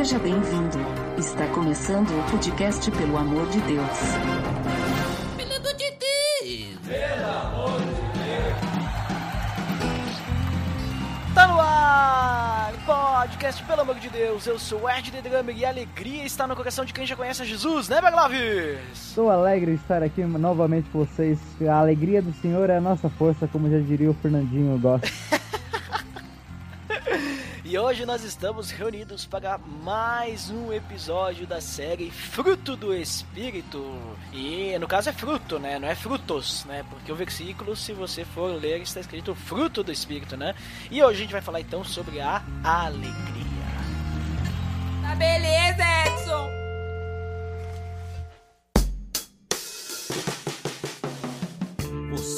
Seja bem-vindo. Está começando o podcast Pelo Amor de Deus. Pelo amor de Deus! Tá no ar! Podcast, pelo amor de Deus, eu sou o Ed The Drummer e a alegria está no coração de quem já conhece a Jesus, né, Baglaves? Sou alegre de estar aqui novamente com vocês. A alegria do Senhor é a nossa força, como já diria o Fernandinho Gosta. Hoje nós estamos reunidos para mais um episódio da série Fruto do Espírito. E no caso é fruto, né? Não é frutos, né? Porque o versículo, se você for ler, está escrito fruto do Espírito, né? E hoje a gente vai falar então sobre a alegria. Tá beleza,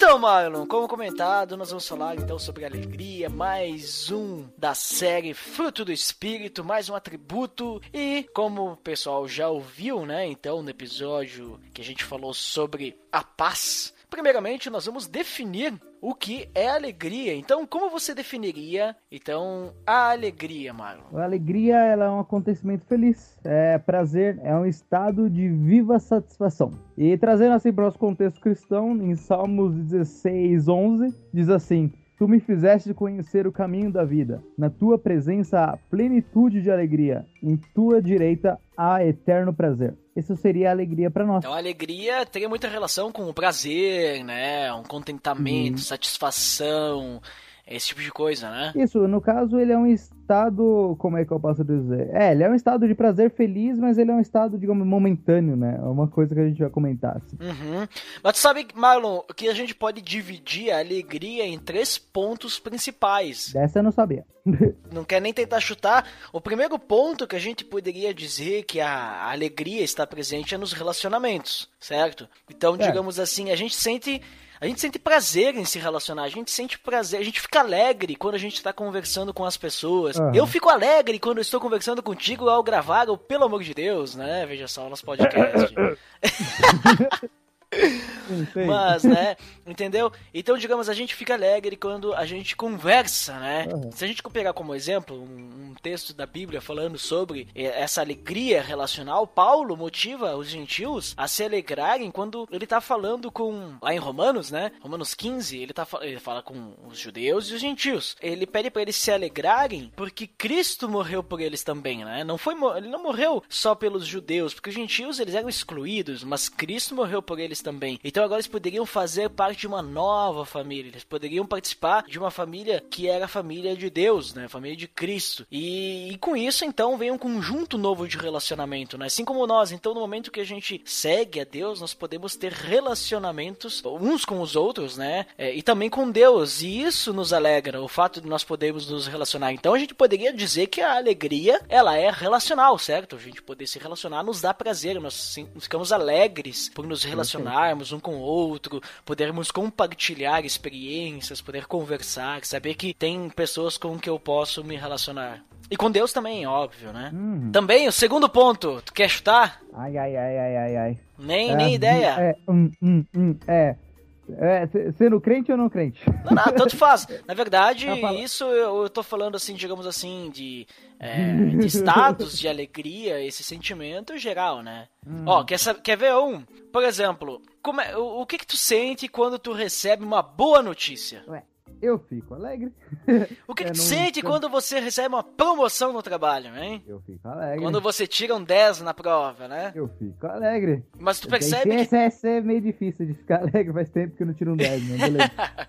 Então, Marlon, como comentado, nós vamos falar então sobre alegria, mais um da série Fruto do Espírito, mais um atributo. E como o pessoal já ouviu, né? Então, no episódio que a gente falou sobre a paz, primeiramente nós vamos definir o que é alegria. Então, como você definiria então a alegria, Marlon? A alegria ela é um acontecimento feliz, é prazer, é um estado de viva satisfação. E trazendo assim para o nosso contexto cristão, em Salmos 16, 11, diz assim: Tu me fizeste conhecer o caminho da vida. Na tua presença há plenitude de alegria. Em tua direita há eterno prazer. Isso seria a alegria para nós. Então, a alegria teria muita relação com o prazer, né? Um contentamento, Hum. satisfação, esse tipo de coisa, né? Isso, no caso, ele é um estado. Como é que eu posso dizer? É, ele é um estado de prazer feliz, mas ele é um estado, digamos, momentâneo, né? É uma coisa que a gente vai comentar. assim. Uhum. Mas tu sabe, Marlon, que a gente pode dividir a alegria em três pontos principais. Dessa eu não sabia. Não quer nem tentar chutar. O primeiro ponto que a gente poderia dizer que a alegria está presente é nos relacionamentos, certo? Então, É. digamos assim, a gente sente. A gente sente prazer em se relacionar, a gente sente prazer, a gente fica alegre quando a gente está conversando com as pessoas. Aham. Eu fico alegre quando estou conversando contigo ao gravar o Pelo Amor de Deus, né? Veja só nosso podcast. Mas, né, entendeu? Então, digamos, a gente fica alegre quando a gente conversa, né? Uhum. Se a gente pegar como exemplo um, um texto da Bíblia falando sobre eh, essa alegria relacional, Paulo motiva os gentios a se alegrarem quando ele tá falando com, lá em Romanos, né? Romanos 15, ele, tá, ele fala com os judeus e os gentios. Ele pede para eles se alegrarem porque Cristo morreu por eles também, né? Não foi, ele não morreu só pelos judeus, porque os gentios eles eram excluídos, mas Cristo morreu por eles também. Então agora eles poderiam fazer parte de uma nova família, eles poderiam participar de uma família que era a família de Deus, né? A família de Cristo. E, e com isso, então, vem um conjunto novo de relacionamento, né? Assim como nós, então, no momento que a gente segue a Deus, nós podemos ter relacionamentos uns com os outros, né? É, e também com Deus. E isso nos alegra, o fato de nós podermos nos relacionar. Então a gente poderia dizer que a alegria, ela é relacional, certo? A gente poder se relacionar nos dá prazer, nós ficamos alegres por nos relacionarmos um com o outro, podermos compartilhar experiências, poder conversar, saber que tem pessoas com que eu posso me relacionar. E com Deus também, óbvio, né? Hum. Também, o segundo ponto, tu quer chutar? Ai, ai, ai, ai, ai, ai. Nem, É, nem ideia. É, hum, hum, hum, é. É, se- sendo crente ou não crente? Não, não, tanto faz. Na verdade, isso eu, tô falando assim, digamos assim, de, é, de estados de alegria, esse sentimento geral, né? Hum. Ó, quer, quer ver um? Por exemplo, como é- o, o que que tu sente quando tu recebe uma boa notícia? Ué, eu fico alegre. O que, que Eu tu não- sente quando você recebe uma promoção no trabalho, hein? Eu fico alegre. Quando você tira um 10 na prova, né? Eu fico alegre. Mas tu percebe que essa é meio difícil de ficar alegre, faz tempo que eu não tiro um 10, né? Beleza.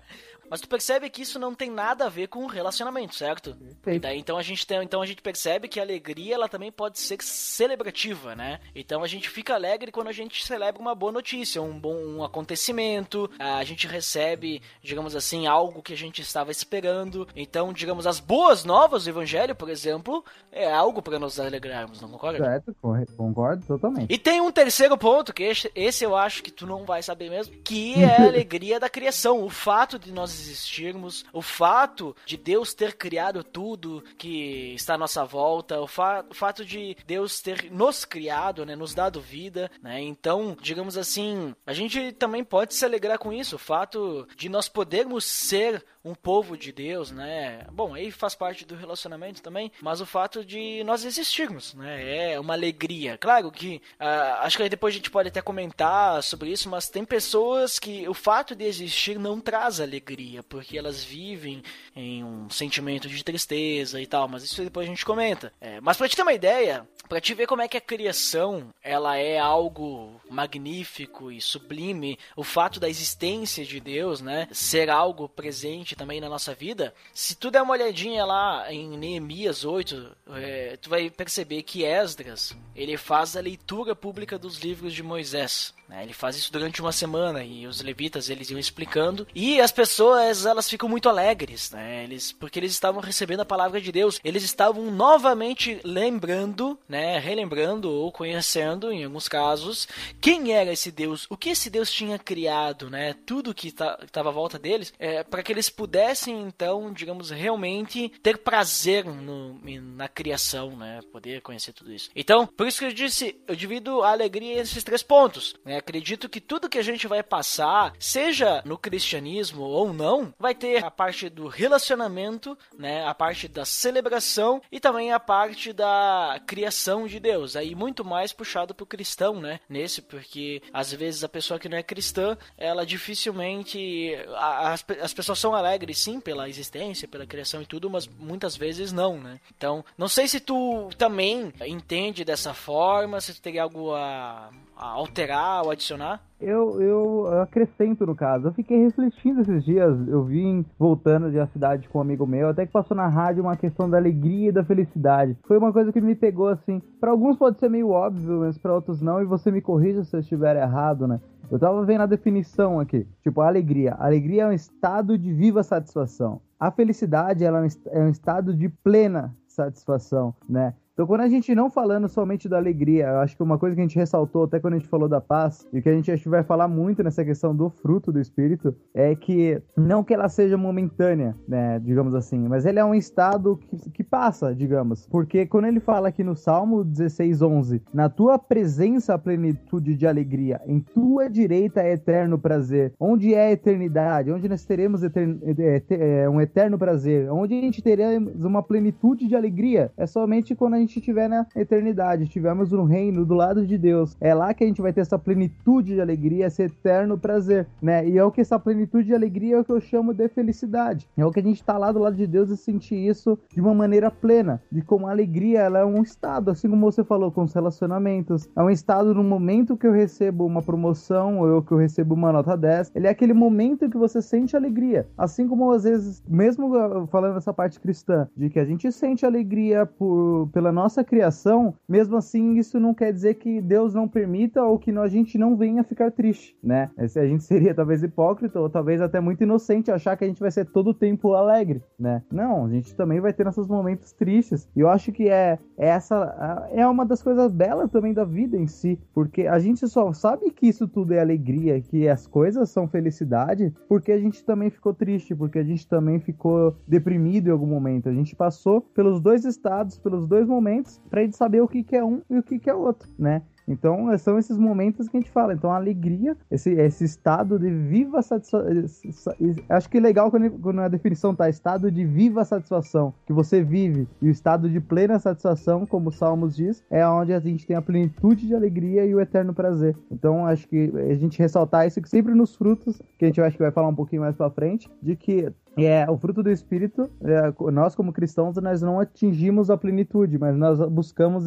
Mas tu percebe que isso não tem nada a ver com relacionamento, certo? E daí, então a gente tem, então a gente percebe que a alegria ela também pode ser celebrativa, né? Então a gente fica alegre quando a gente celebra uma boa notícia, um bom um acontecimento, a gente recebe, digamos assim, algo que a gente estava esperando. Então, digamos, as boas novas do evangelho, por exemplo, é algo para nos alegrarmos, não concorda? Certo, concordo totalmente. E tem um terceiro ponto, que esse, esse eu acho que tu não vai saber mesmo, que é a alegria da criação. O fato de nós existirmos, o fato de Deus ter criado tudo que está à nossa volta, o, fa o fato de Deus ter nos criado, né, nos dado vida, né? Então, digamos assim, a gente também pode se alegrar com isso, o fato de nós podermos ser um povo de Deus, né? Bom, aí faz parte do relacionamento também, mas o fato de nós existirmos, né? É uma alegria. Claro que uh, acho que depois a gente pode até comentar sobre isso, mas tem pessoas que o fato de existir não traz alegria, porque elas vivem em um sentimento de tristeza e tal, mas isso depois a gente comenta. É, mas pra te ter uma ideia, para te ver como é que a criação ela é algo magnífico e sublime, o fato da existência de Deus, né, ser algo presente também na nossa vida. Se tu der uma olhadinha lá em Neemias 8, é, tu vai perceber que Esdras ele faz a leitura pública dos livros de Moisés. Né? Ele faz isso durante uma semana e os levitas eles iam explicando e as pessoas elas ficam muito alegres, né? Eles porque eles estavam recebendo a palavra de Deus, eles estavam novamente lembrando, né? Relembrando ou conhecendo, em alguns casos, quem era esse Deus, o que esse Deus tinha criado, né? Tudo que estava à volta deles, é, para que eles pudessem então, digamos, realmente ter prazer no, na criação, né? Poder conhecer tudo isso. Então, por isso que eu disse, eu divido a alegria em esses três pontos, né? Acredito que tudo que a gente vai passar, seja no cristianismo ou não, vai ter a parte do relacionamento, né, a parte da celebração e também a parte da criação de Deus. Aí muito mais puxado pro cristão, né? Nesse, porque às vezes a pessoa que não é cristã, ela dificilmente as, as pessoas são alegres sim pela existência, pela criação e tudo, mas muitas vezes não, né? Então, não sei se tu também entende dessa forma, se tu teria algo a alterar ou adicionar? Eu, eu acrescento no caso. Eu fiquei refletindo esses dias. Eu vim voltando de uma cidade com um amigo meu, até que passou na rádio uma questão da alegria e da felicidade. Foi uma coisa que me pegou assim. Para alguns pode ser meio óbvio, mas para outros não. E você me corrija se eu estiver errado, né? Eu tava vendo a definição aqui. Tipo, a alegria. A alegria é um estado de viva satisfação. A felicidade ela é um é estado de plena satisfação, né? Então, quando a gente não falando somente da alegria, acho que uma coisa que a gente ressaltou até quando a gente falou da paz, e que a gente acho que vai falar muito nessa questão do fruto do Espírito, é que não que ela seja momentânea, né, digamos assim, mas ele é um estado que, que passa, digamos. Porque quando ele fala aqui no Salmo 16, 11, na tua presença a plenitude de alegria, em tua direita é eterno prazer. Onde é a eternidade? Onde nós teremos etern... É, é, um eterno prazer? Onde a gente teremos uma plenitude de alegria? É somente quando a gente estiver na eternidade, estivermos no reino do lado de Deus. É lá que a gente vai ter essa plenitude de alegria, esse eterno prazer, né? E é o que essa plenitude de alegria é o que eu chamo de felicidade. É o que a gente tá lá do lado de Deus e sentir isso de uma maneira plena, de como a alegria ela é um estado, assim como você falou com os relacionamentos, é um estado no momento que eu recebo uma promoção ou que eu recebo uma nota 10, ele é aquele momento que você sente alegria. Assim como às vezes, mesmo falando essa parte cristã, de que a gente sente alegria por, pela da nossa criação, mesmo assim, isso não quer dizer que Deus não permita ou que a gente não venha ficar triste, né? A gente seria talvez hipócrita ou talvez até muito inocente achar que a gente vai ser todo o tempo alegre, né? Não, a gente também vai ter nossos momentos tristes. E eu acho que é, é essa é uma das coisas belas também da vida em si, porque a gente só sabe que isso tudo é alegria, que as coisas são felicidade, porque a gente também ficou triste, porque a gente também ficou deprimido em algum momento. A gente passou pelos dois estados, pelos dois momentos momentos para gente saber o que, que é um e o que, que é outro, né? Então, são esses momentos que a gente fala. Então, a alegria, esse, esse estado de viva satisfação. Acho que é legal quando, quando a definição tá estado de viva satisfação, que você vive, e o estado de plena satisfação, como o Salmos diz, é onde a gente tem a plenitude de alegria e o eterno prazer. Então, acho que a gente ressaltar isso sempre nos frutos, que a gente acho que vai falar um pouquinho mais para frente, de que é o fruto do Espírito, é, nós como cristãos, nós não atingimos a plenitude, mas nós buscamos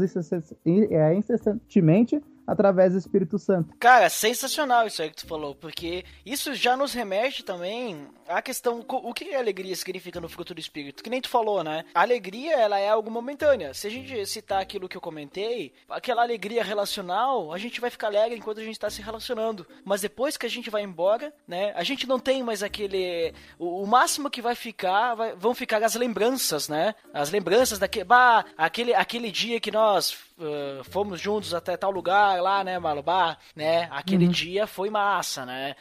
é, incessantemente através do Espírito Santo. Cara, sensacional isso aí que tu falou, porque isso já nos remete também à questão o que a alegria significa no fruto do Espírito, que nem tu falou, né? A alegria, ela é algo momentânea. Se a gente citar aquilo que eu comentei, aquela alegria relacional, a gente vai ficar alegre enquanto a gente está se relacionando, mas depois que a gente vai embora, né? A gente não tem mais aquele o, máximo que vai ficar, vai, vão ficar as lembranças, né? As lembranças daquele, bah, aquele aquele dia que nós uh, fomos juntos até tal lugar lá, né, Malubá, né? Aquele uhum. dia foi massa, né?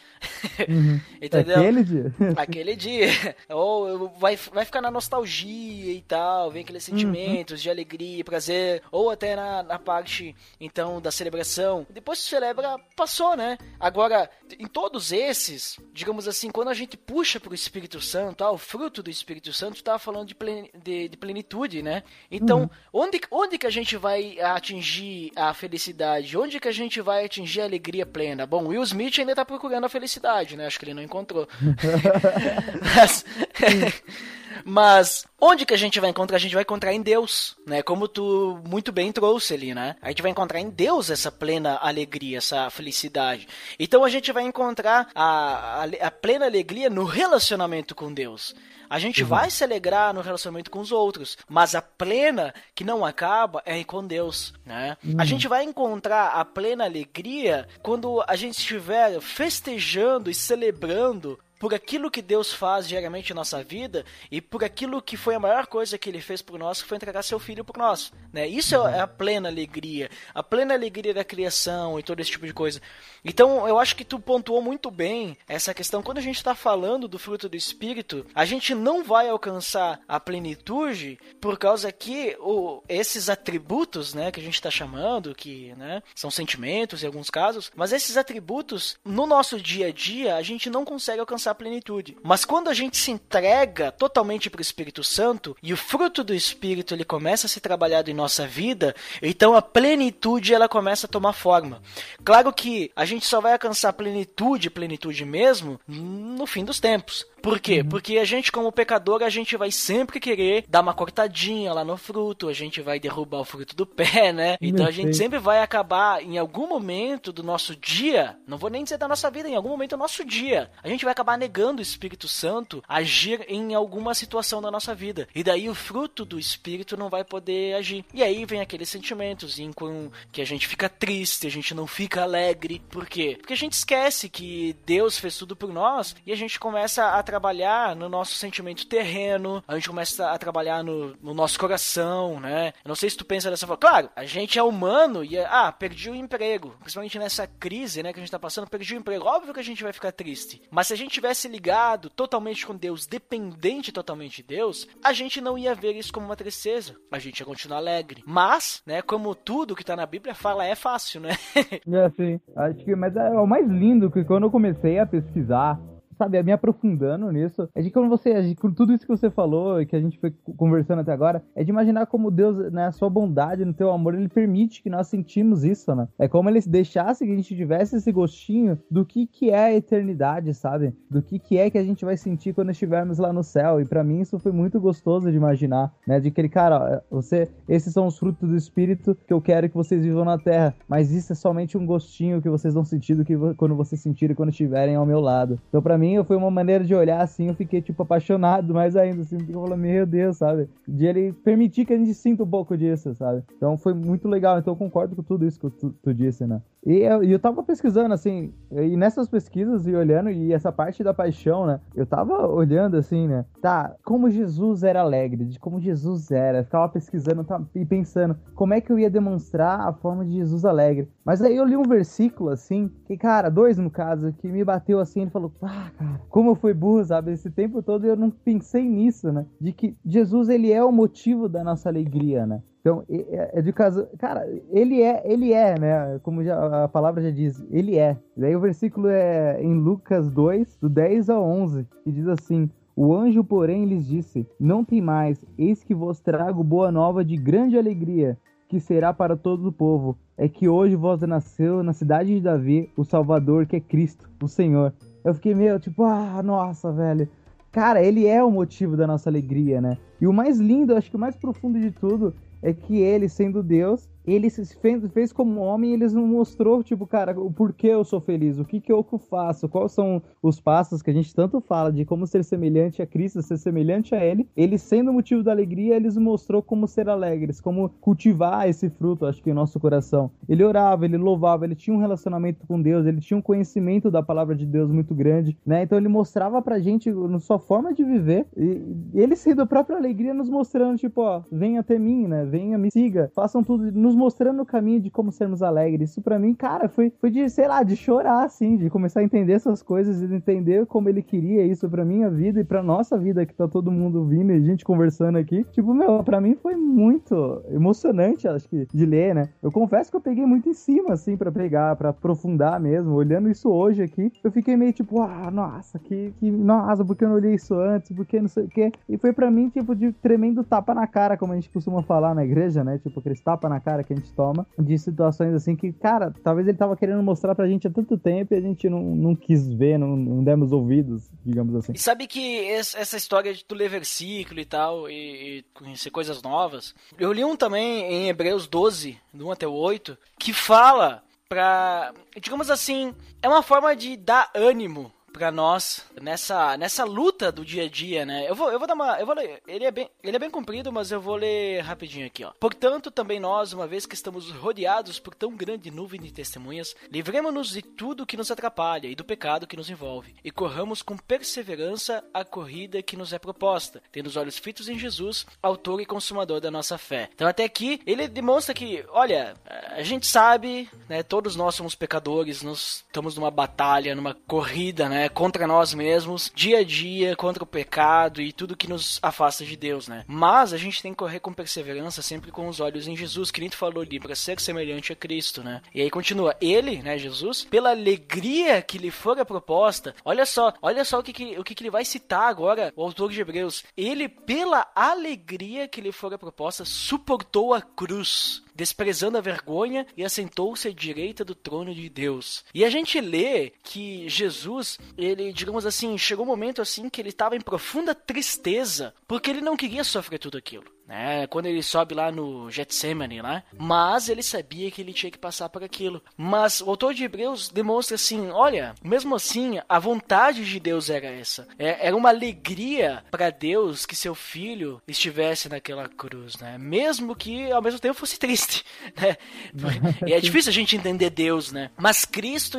Uhum. Entendeu? Aquele dia. Aquele dia. Ou vai, vai ficar na nostalgia e tal, vem aqueles uhum. sentimentos uhum. de alegria, prazer, ou até na, na parte, então, da celebração. Depois que celebra, passou, né? Agora, em todos esses, digamos assim, quando a gente puxa pro Espírito Santo, ah, o fruto do Espírito Santo, tá falando de, plen, de, de plenitude, né? Então, uhum. onde, onde que a gente vai atingir a felicidade? Onde que a gente vai atingir a alegria plena? Bom, Will Smith ainda tá procurando a felicidade, né? Acho que ele não encontrou. mas, mas, onde que a gente vai encontrar? A gente vai encontrar em Deus, né? Como tu muito bem trouxe ali, né? A gente vai encontrar em Deus essa plena alegria, essa felicidade. Então a gente vai encontrar a, a, a plena alegria no relacionamento com Deus. A gente uhum. vai se alegrar no relacionamento com os outros, mas a plena que não acaba é com Deus, né? Uhum. A gente vai encontrar a plena alegria quando a gente estiver festejando e celebrando por aquilo que Deus faz diariamente em nossa vida e por aquilo que foi a maior coisa que ele fez por nós, que foi entregar seu filho por nós, né? Isso uhum. é a plena alegria, a plena alegria da criação e todo esse tipo de coisa. Então, eu acho que tu pontuou muito bem essa questão. Quando a gente está falando do fruto do Espírito, a gente não vai alcançar a plenitude por causa que o, esses atributos, né, que a gente está chamando, que né, são sentimentos em alguns casos, mas esses atributos, no nosso dia a dia, a gente não consegue alcançar a plenitude. Mas quando a gente se entrega totalmente para o Espírito Santo e o fruto do Espírito ele começa a ser trabalhado em nossa vida, então a plenitude ela começa a tomar forma. Claro que a gente só vai alcançar plenitude, plenitude mesmo, no fim dos tempos. Por quê? Uhum. Porque a gente, como pecador, a gente vai sempre querer dar uma cortadinha lá no fruto, a gente vai derrubar o fruto do pé, né? Então a gente sempre vai acabar, em algum momento do nosso dia, não vou nem dizer da nossa vida, em algum momento do nosso dia, a gente vai acabar negando o Espírito Santo agir em alguma situação da nossa vida. E daí o fruto do Espírito não vai poder agir. E aí vem aqueles sentimentos em que a gente fica triste, a gente não fica alegre. Por quê? Porque a gente esquece que Deus fez tudo por nós e a gente começa a trabalhar no nosso sentimento terreno, a gente começa a trabalhar no, no nosso coração, né? Eu não sei se tu pensa dessa forma. Claro, a gente é humano e, é, ah, perdi o emprego. Principalmente nessa crise, né, que a gente tá passando, perdi o emprego. Óbvio que a gente vai ficar triste. Mas se a gente tivesse ligado totalmente com Deus, dependente totalmente de Deus, a gente não ia ver isso como uma tristeza. A gente ia continuar alegre. Mas, né, como tudo que tá na Bíblia fala, é fácil, né? é, sim. Acho que, mas é o mais lindo que quando eu comecei a pesquisar sabe, me aprofundando nisso, é de como você, com tudo isso que você falou e que a gente foi conversando até agora, é de imaginar como Deus, né, a sua bondade, no teu amor, ele permite que nós sentimos isso, né? É como ele deixasse que a gente tivesse esse gostinho do que que é a eternidade, sabe? Do que que é que a gente vai sentir quando estivermos lá no céu. E para mim isso foi muito gostoso de imaginar, né? De aquele cara, você, esses são os frutos do espírito que eu quero que vocês vivam na terra, mas isso é somente um gostinho que vocês vão sentir do que quando vocês sentirem quando estiverem ao meu lado. Então para mim foi uma maneira de olhar assim, eu fiquei tipo apaixonado mais ainda, assim, porque eu falei, meu Deus, sabe? De ele permitir que a gente sinta um pouco disso, sabe? Então foi muito legal, então eu concordo com tudo isso que tu, tu disse, né? E eu, eu tava pesquisando, assim, e nessas pesquisas e olhando, e essa parte da paixão, né? Eu tava olhando, assim, né? Tá, como Jesus era alegre, de como Jesus era. Ficava pesquisando tá, e pensando como é que eu ia demonstrar a forma de Jesus alegre. Mas aí eu li um versículo, assim, que, cara, dois no caso, que me bateu assim, ele falou, ah, cara, como eu fui burro, sabe? Esse tempo todo eu não pensei nisso, né? De que Jesus, ele é o motivo da nossa alegria, né? Então, é, de caso, cara, ele é, ele é, né? Como já, a palavra já diz, ele é. Daí o versículo é em Lucas 2, do 10 ao 11, que diz assim: O anjo, porém, lhes disse: Não tem mais, eis que vos trago boa nova de grande alegria, que será para todo o povo. É que hoje vos nasceu na cidade de Davi o Salvador, que é Cristo, o Senhor. Eu fiquei meio tipo, ah, nossa, velho. Cara, ele é o motivo da nossa alegria, né? E o mais lindo, acho que o mais profundo de tudo, é que ele, sendo Deus, ele se fez, fez como homem e eles não mostrou, tipo, cara, o porquê eu sou feliz, o que que eu faço, quais são os passos que a gente tanto fala de como ser semelhante a Cristo, ser semelhante a Ele. Ele, sendo motivo da alegria, eles mostrou como ser alegres, como cultivar esse fruto, acho que em nosso coração. Ele orava, ele louvava, ele tinha um relacionamento com Deus, ele tinha um conhecimento da palavra de Deus muito grande, né? Então ele mostrava pra gente na sua forma de viver e ele sendo a própria alegria nos mostrando, tipo, ó, venha até mim, né? Venha, me siga, façam tudo, nos mostrando o caminho de como sermos alegres. Isso para mim, cara, foi, foi de, sei lá, de chorar, assim, de começar a entender essas coisas e de entender como ele queria isso pra minha vida e pra nossa vida, que tá todo mundo vindo e a gente conversando aqui. Tipo, meu, pra mim foi muito emocionante, acho que, de ler, né? Eu confesso que eu peguei muito em cima, assim, para pegar, para aprofundar mesmo. Olhando isso hoje aqui, eu fiquei meio tipo, ah, nossa, que, que, nossa, por que eu não olhei isso antes? Por que não sei o quê? E foi para mim, tipo, de tremendo tapa na cara, como a gente costuma falar na igreja, né? Tipo, aqueles tapa na cara que a gente toma, de situações assim que, cara, talvez ele tava querendo mostrar pra gente há tanto tempo e a gente não, não quis ver, não, não demos ouvidos, digamos assim. E sabe que essa história de tu ler versículo e tal, e, e conhecer coisas novas, eu li um também em Hebreus 12, do 1 até o 8, que fala pra, digamos assim, é uma forma de dar ânimo para nós nessa nessa luta do dia a dia, né? Eu vou eu vou dar uma eu vou ler, ele é bem ele é bem comprido, mas eu vou ler rapidinho aqui, ó. Portanto, também nós, uma vez que estamos rodeados por tão grande nuvem de testemunhas, livremos-nos de tudo que nos atrapalha e do pecado que nos envolve, e corramos com perseverança a corrida que nos é proposta, tendo os olhos fitos em Jesus, autor e consumador da nossa fé. Então até aqui ele demonstra que, olha, a gente sabe, né, todos nós somos pecadores, nós estamos numa batalha, numa corrida, né? Contra nós mesmos, dia a dia, contra o pecado e tudo que nos afasta de Deus, né? Mas a gente tem que correr com perseverança, sempre com os olhos em Jesus, que nem tu falou ali, para ser semelhante a Cristo, né? E aí continua, ele, né, Jesus, pela alegria que lhe fora proposta, olha só, olha só o que, que o que, que ele vai citar agora, o autor de Hebreus, ele, pela alegria que lhe fora proposta, suportou a cruz desprezando a vergonha e assentou-se à direita do trono de Deus. E a gente lê que Jesus, ele, digamos assim, chegou um momento assim que ele estava em profunda tristeza, porque ele não queria sofrer tudo aquilo né? Quando ele sobe lá no Getsemane, né? Mas ele sabia que ele tinha que passar por aquilo. Mas o autor de Hebreus demonstra assim, olha, mesmo assim, a vontade de Deus era essa. É, era uma alegria para Deus que seu filho estivesse naquela cruz, né? Mesmo que ao mesmo tempo fosse triste, né? E é difícil a gente entender Deus, né? Mas Cristo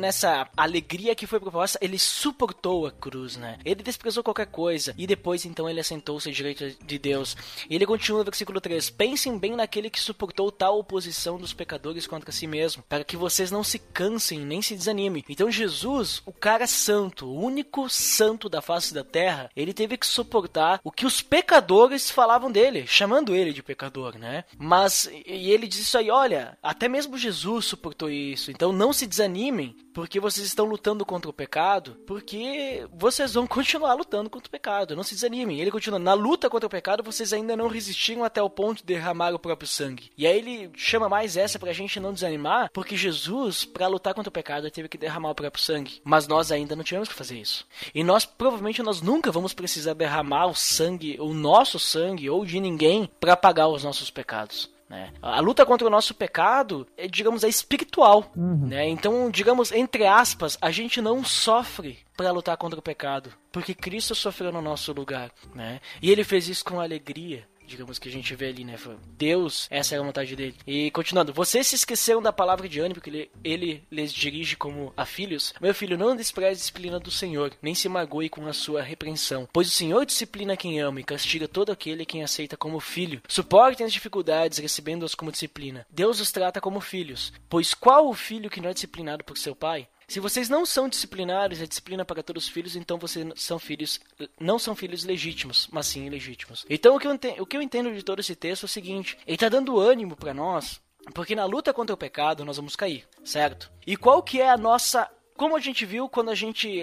nessa alegria que foi proposta, ele suportou a cruz, né? Ele desprezou qualquer coisa e depois então ele assentou-se à de Deus. Ele continua no versículo 3: Pensem bem naquele que suportou tal oposição dos pecadores contra si mesmo, para que vocês não se cansem nem se desanimem. Então, Jesus, o cara santo, o único santo da face da terra, ele teve que suportar o que os pecadores falavam dele, chamando ele de pecador, né? Mas, e ele diz isso aí: olha, até mesmo Jesus suportou isso, então não se desanimem, porque vocês estão lutando contra o pecado, porque vocês vão continuar lutando contra o pecado. Não se desanimem. Ele continua: na luta contra o pecado, vocês ainda não resistiram até o ponto de derramar o próprio sangue. E aí ele chama mais essa pra gente não desanimar, porque Jesus, para lutar contra o pecado, teve que derramar o próprio sangue. Mas nós ainda não tivemos que fazer isso. E nós provavelmente nós nunca vamos precisar derramar o sangue, o nosso sangue ou de ninguém para pagar os nossos pecados. Né? A luta contra o nosso pecado, é, digamos, é espiritual. Uhum. Né? Então, digamos, entre aspas, a gente não sofre para lutar contra o pecado, porque Cristo sofreu no nosso lugar. Né? E ele fez isso com alegria digamos que a gente vê ali, né? Deus, essa é a vontade dele. E continuando, vocês se esqueceram da palavra de ânimo que ele, ele lhes dirige como a filhos? Meu filho, não despreze a disciplina do Senhor, nem se magoe com a sua repreensão, pois o Senhor disciplina quem ama e castiga todo aquele quem aceita como filho. Suportem as dificuldades, recebendo-as como disciplina. Deus os trata como filhos, pois qual o filho que não é disciplinado por seu pai? Se vocês não são disciplinados, a disciplina para todos os filhos, então vocês são filhos, não são filhos legítimos, mas sim ilegítimos. Então o que eu entendo, o que eu entendo de todo esse texto é o seguinte: ele está dando ânimo para nós, porque na luta contra o pecado nós vamos cair, certo? E qual que é a nossa Como a gente viu quando a gente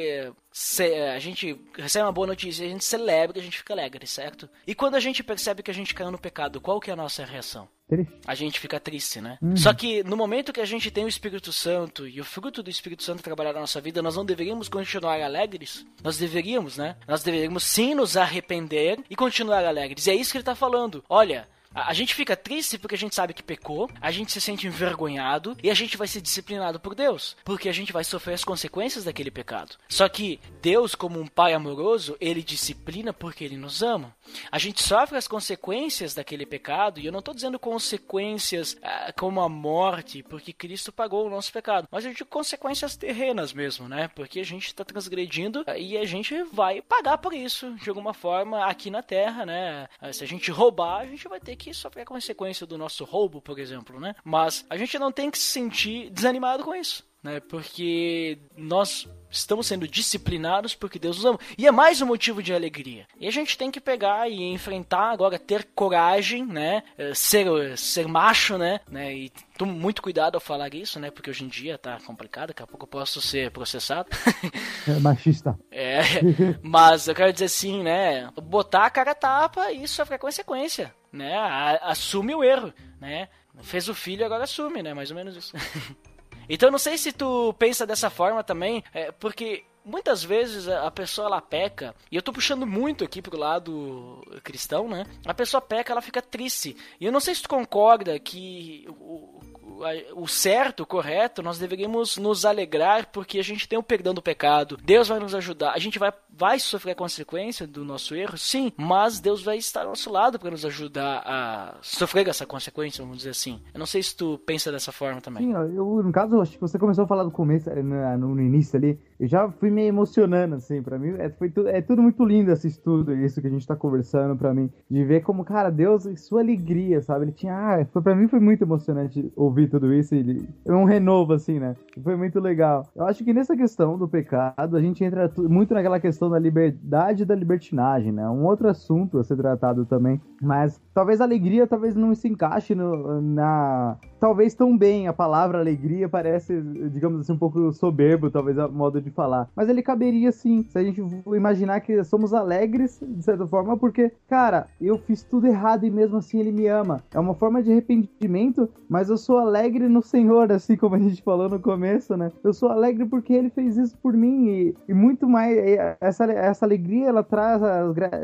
a gente recebe uma boa notícia, a gente celebra, a gente fica alegre, certo? E quando a gente percebe que a gente caiu no pecado, qual que é a nossa reação? Triste. A gente fica triste, né? Uhum. Só que no momento que a gente tem o Espírito Santo e o fruto do Espírito Santo trabalhar na nossa vida, nós não deveríamos continuar alegres? Nós deveríamos, né? Nós deveríamos sim nos arrepender e continuar alegres. E é isso que ele tá falando. Olha, a a gente fica triste porque a gente sabe que pecou, a gente se sente envergonhado e a gente vai ser disciplinado por Deus, porque a gente vai sofrer as consequências daquele pecado. Só que Deus, como um pai amoroso, ele disciplina porque ele nos ama. A gente sofre as consequências daquele pecado, e eu não estou dizendo consequências ah, como a morte, porque Cristo pagou o nosso pecado, mas eu digo consequências terrenas mesmo, né? Porque a gente está transgredindo ah, e a gente vai pagar por isso de alguma forma aqui na Terra, né? Ah, Se a gente roubar, a gente vai ter que sofrer a consequência do nosso roubo, por exemplo, né? Mas a gente não tem que se sentir desanimado com isso né? Porque nós estamos sendo disciplinados porque Deus nos ama. E é mais um motivo de alegria. E a gente tem que pegar e enfrentar agora, ter coragem, né? Eh, Ser, ser macho, né? né? E tomo muito cuidado ao falar isso, né? Porque hoje em dia tá complicado, daqui a pouco eu posso ser processado. É machista. É, mas eu quero dizer assim, né? Botar a cara tapa e sofrer consequência, né? Assume o erro, né? Fez o filho, agora assume, né? Mais ou menos isso. então não sei se tu pensa dessa forma também, é, porque muitas vezes a pessoa ela peca, e eu tô puxando muito aqui pro lado cristão, né? A pessoa peca, ela fica triste. E eu não sei se tu concorda que o, o- certo, o correto, nós deveríamos nos alegrar porque a gente tem o perdão do pecado. Deus vai nos ajudar. A gente vai, vai sofrer a consequência do nosso erro, sim, mas Deus vai estar ao nosso lado para nos ajudar a sofrer essa consequência, vamos dizer assim. Eu não sei se tu pensa dessa forma também. Sim, eu, no caso, acho que você começou a falar do começo, no, no início ali, eu já fui meio emocionando, assim, pra mim, é, foi tu- é tudo muito lindo esse estudo, isso que a gente tá conversando pra mim, de ver como, cara, Deus e sua alegria, sabe, ele tinha, ah, foi, pra mim foi muito emocionante ouvir tudo isso, ele, é um renovo, assim, né, foi muito legal. Eu acho que nessa questão do pecado, a gente entra muito naquela questão da liberdade e da libertinagem, né, um outro assunto a ser tratado também, mas talvez a alegria talvez não se encaixe no- na talvez tão bem a palavra alegria parece, digamos assim, um pouco soberbo, talvez a modo de falar. Mas ele caberia sim, se a gente imaginar que somos alegres, de certa forma, porque, cara, eu fiz tudo errado e mesmo assim ele me ama. É uma forma de arrependimento, mas eu sou alegre no Senhor, assim como a gente falou no começo, né? Eu sou alegre porque ele fez isso por mim e, e muito mais. Essa, essa alegria, ela traz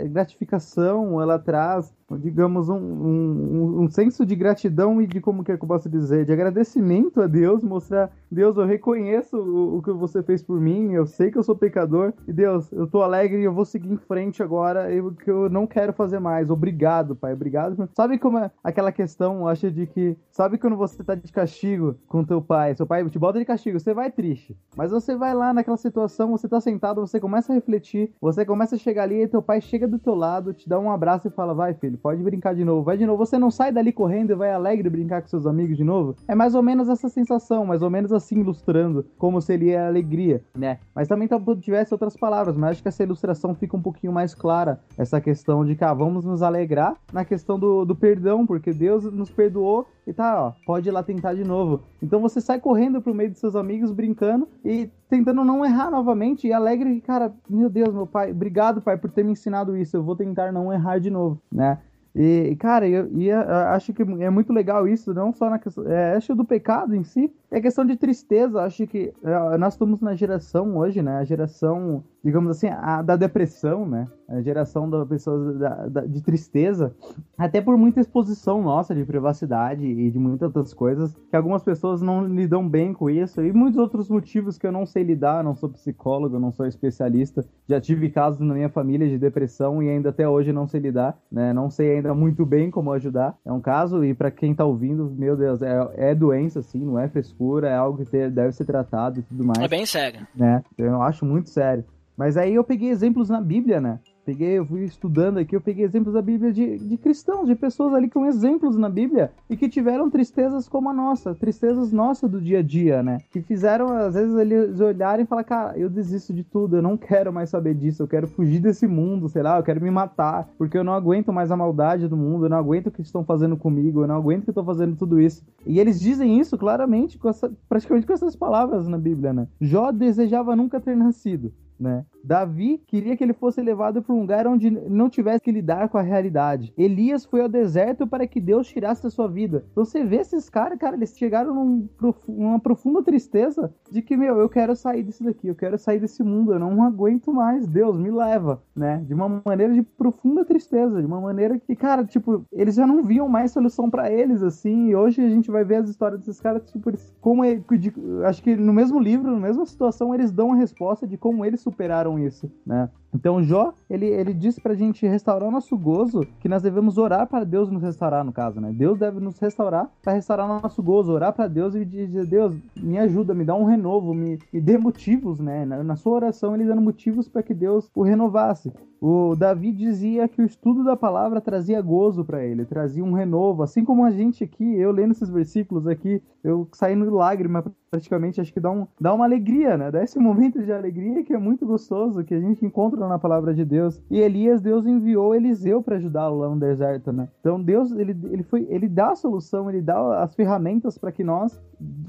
gratificação, ela traz digamos, um, um, um senso de gratidão e de como que eu posso dizer, de agradecimento a Deus, mostrar, Deus, eu reconheço o, o que você fez por mim, eu sei que eu sou pecador, e Deus, eu tô alegre e eu vou seguir em frente agora, eu, que eu não quero fazer mais, obrigado, Pai, obrigado. Sabe como é aquela questão, eu acho, de que, sabe quando você tá de castigo com teu pai, seu pai te bota de castigo, você vai triste, mas você vai lá naquela situação, você tá sentado, você começa a refletir, você começa a chegar ali e teu pai chega do teu lado, te dá um abraço e fala: Vai, filho, pode brincar de novo, vai de novo. Você não sai dali correndo e vai alegre brincar com seus amigos de novo? É mais ou menos essa sensação, mais ou menos assim ilustrando como seria a alegria, né? Mas também tivesse outras palavras, mas acho que essa ilustração fica um pouquinho mais clara. Essa questão de que ah, vamos nos alegrar na questão do, do perdão, porque Deus nos perdoou e tá, ó, pode ir lá tentar de novo. Então você sai correndo pro meio dos seus amigos, brincando e tentando não errar novamente e alegre, cara, meu Deus, meu pai, obrigado, pai, por ter me ensinado isso. Eu vou tentar não errar de novo, né? E, cara, eu, e eu acho que é muito legal isso, não só na questão. É, acho do pecado em si, é questão de tristeza. Acho que é, nós estamos na geração hoje, né? A geração, digamos assim, a, da depressão, né? A geração da pessoa da, da- de tristeza, até por muita exposição nossa de privacidade e de muitas outras coisas, que algumas pessoas não lidam bem com isso, e muitos outros motivos que eu não sei lidar, não sou psicólogo, não sou especialista. Já tive casos na minha família de depressão e ainda até hoje não sei lidar, né? Não sei ainda muito bem como ajudar. É um caso, e para quem tá ouvindo, meu Deus, é, é doença, sim, não é frescura, é algo que deve ser tratado e tudo mais É bem sério. né? Eu acho muito sério. Mas aí eu peguei exemplos na Bíblia, né? Peguei, eu fui estudando aqui, eu peguei exemplos da Bíblia de, de cristãos, de pessoas ali com exemplos na Bíblia e que tiveram tristezas como a nossa, tristezas nossas do dia a dia, né? Que fizeram, às vezes, eles olharem e falar, cara, eu desisto de tudo, eu não quero mais saber disso, eu quero fugir desse mundo, sei lá, eu quero me matar, porque eu não aguento mais a maldade do mundo, eu não aguento o que estão fazendo comigo, eu não aguento que estou fazendo tudo isso. E eles dizem isso claramente, com essa, praticamente com essas palavras na Bíblia, né? Jó desejava nunca ter nascido né? Davi queria que ele fosse levado para um lugar onde não tivesse que lidar com a realidade. Elias foi ao deserto para que Deus tirasse a sua vida. Então você vê esses caras, cara, eles chegaram num, numa profunda tristeza de que, meu, eu quero sair disso daqui, eu quero sair desse mundo, eu não aguento mais, Deus me leva, né? De uma maneira de profunda tristeza, de uma maneira que, cara, tipo, eles já não viam mais solução para eles, assim, e hoje a gente vai ver as histórias desses caras, tipo, como, de, acho que no mesmo livro, na mesma situação, eles dão a resposta de como eles superaram isso, né? Então Jó, ele, ele diz pra gente restaurar o nosso gozo, que nós devemos orar para Deus nos restaurar, no caso, né? Deus deve nos restaurar para restaurar o nosso gozo, orar para Deus e dizer, Deus, me ajuda, me dá um renovo, me, me dê motivos, né? Na, na sua oração, ele dando motivos para que Deus o renovasse. O Davi dizia que o estudo da palavra trazia gozo para ele, trazia um renovo, assim como a gente aqui, eu lendo esses versículos aqui, eu saindo lágrima praticamente, acho que dá, um, dá uma alegria, né? Dá esse momento de alegria que é muito gostoso, que a gente encontra na palavra de Deus. E Elias, Deus enviou Eliseu para ajudá-lo lá no deserto, né? Então Deus, ele, ele, foi, ele dá a solução, ele dá as ferramentas para que nós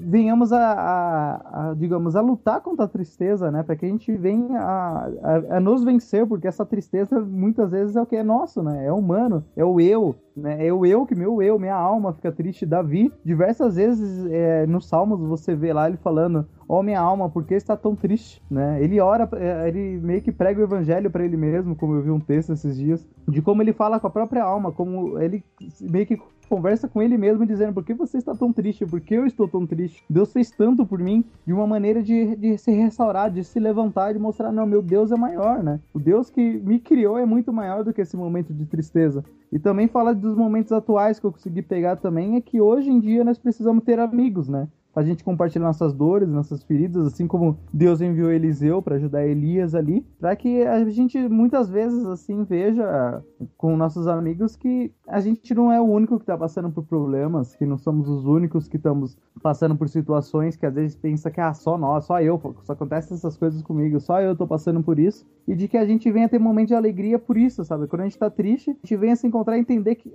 venhamos a, a, a, digamos, a lutar contra a tristeza, né? Para que a gente venha a, a, a, nos vencer, porque essa tristeza muitas vezes é o que é nosso, né? É humano, é o eu, né? É o eu que meu eu, minha alma fica triste. Davi, diversas vezes é, nos Salmos você vê lá ele falando: Ó oh, minha alma, por que está tão triste? Né? Ele ora, é, ele meio que prega o evangelho para ele mesmo, como eu vi um texto esses dias, de como ele fala com a própria alma, como ele meio que conversa com ele mesmo dizendo por que você está tão triste, por que eu estou tão triste. Deus fez tanto por mim de uma maneira de, de se restaurar, de se levantar, de mostrar, não, meu Deus é maior, né? O Deus que me criou é muito maior do que esse momento de tristeza. E também fala dos momentos atuais que eu consegui pegar também, é que hoje em dia nós precisamos ter amigos, né? A gente compartilhar nossas dores, nossas feridas, assim como Deus enviou Eliseu para ajudar Elias ali, para que a gente muitas vezes assim veja com nossos amigos que a gente não é o único que está passando por problemas, que não somos os únicos que estamos passando por situações que às vezes pensa que ah, só nós, só eu, só acontecem essas coisas comigo, só eu tô passando por isso, e de que a gente venha ter momentos de alegria por isso, sabe? Quando a gente tá triste, a gente venha se encontrar e entender que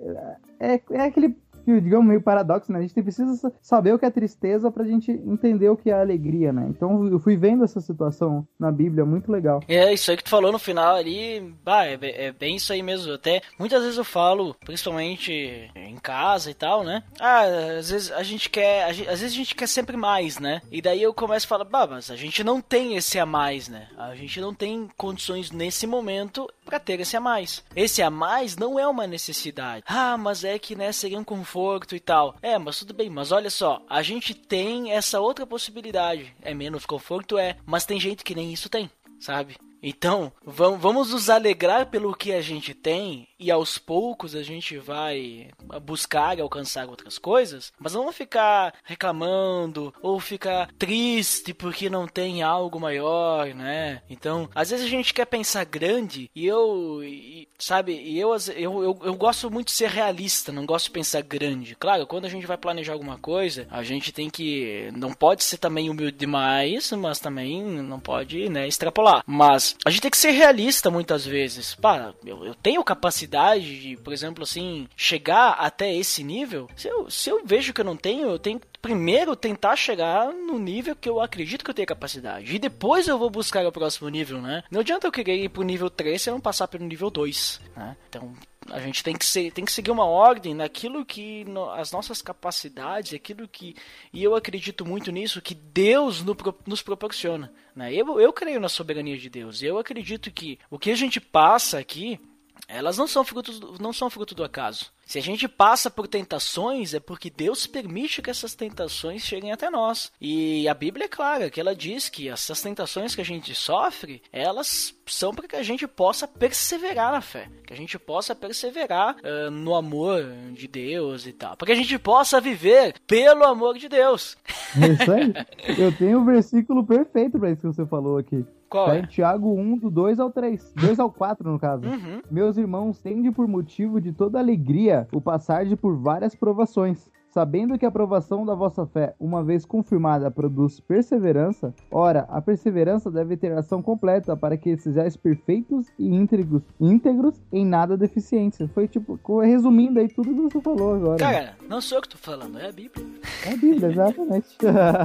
é, é aquele que, digamos, meio paradoxo, né? A gente precisa saber o que é tristeza pra gente entender o que é alegria, né? Então eu fui vendo essa situação na Bíblia, muito legal. É, isso aí que tu falou no final ali, bah, é, é bem isso aí mesmo. Até muitas vezes eu falo, principalmente em casa e tal, né? Ah, às vezes a gente quer, às vezes a gente quer sempre mais, né? E daí eu começo a falar, bah, mas a gente não tem esse a mais, né? A gente não tem condições nesse momento para ter esse a mais. Esse a mais não é uma necessidade. Ah, mas é que, né, seria um conforto e tal. É, mas tudo bem, mas olha só, a gente tem essa outra possibilidade. É menos conforto, é, mas tem gente que nem isso tem, sabe? Então, vamos nos alegrar pelo que a gente tem e aos poucos a gente vai buscar e alcançar outras coisas, mas não ficar reclamando ou ficar triste porque não tem algo maior, né? Então, às vezes a gente quer pensar grande e eu, e, sabe, e eu, eu, eu, eu gosto muito de ser realista, não gosto de pensar grande. Claro, quando a gente vai planejar alguma coisa, a gente tem que. Não pode ser também humilde demais, mas também não pode, né, extrapolar. Mas a gente tem que ser realista muitas vezes. Pá, eu, eu tenho capacidade de, por exemplo, assim, chegar até esse nível. Se eu, se eu vejo que eu não tenho, eu tenho primeiro tentar chegar no nível que eu acredito que eu tenho capacidade. E depois eu vou buscar o próximo nível, né? Não adianta eu querer ir pro nível 3 se eu não passar pelo nível 2, né? Então, a gente tem que, ser, tem que seguir uma ordem naquilo que no, as nossas capacidades, aquilo que e eu acredito muito nisso que Deus no, nos proporciona. Né? Eu, eu creio na soberania de Deus. Eu acredito que o que a gente passa aqui, elas não são frutos, não são fruto do acaso. Se a gente passa por tentações, é porque Deus permite que essas tentações cheguem até nós. E a Bíblia é clara que ela diz que essas tentações que a gente sofre, elas são para que a gente possa perseverar na fé, que a gente possa perseverar uh, no amor de Deus e tal, para que a gente possa viver pelo amor de Deus. É isso aí. Eu tenho o um versículo perfeito para isso que você falou aqui. Qual Tá é? em Tiago 1, do 2 ao 3. 2 ao 4, no caso. Uhum. Meus irmãos, tende por motivo de toda alegria o passar de por várias provações. Sabendo que a aprovação da vossa fé, uma vez confirmada, produz perseverança, ora, a perseverança deve ter ação completa para que sejais perfeitos e íntegros, íntegros em nada deficiência. Foi tipo, resumindo aí tudo que você falou agora. Cara, não sou eu que tô falando, é a Bíblia. É a Bíblia, exatamente.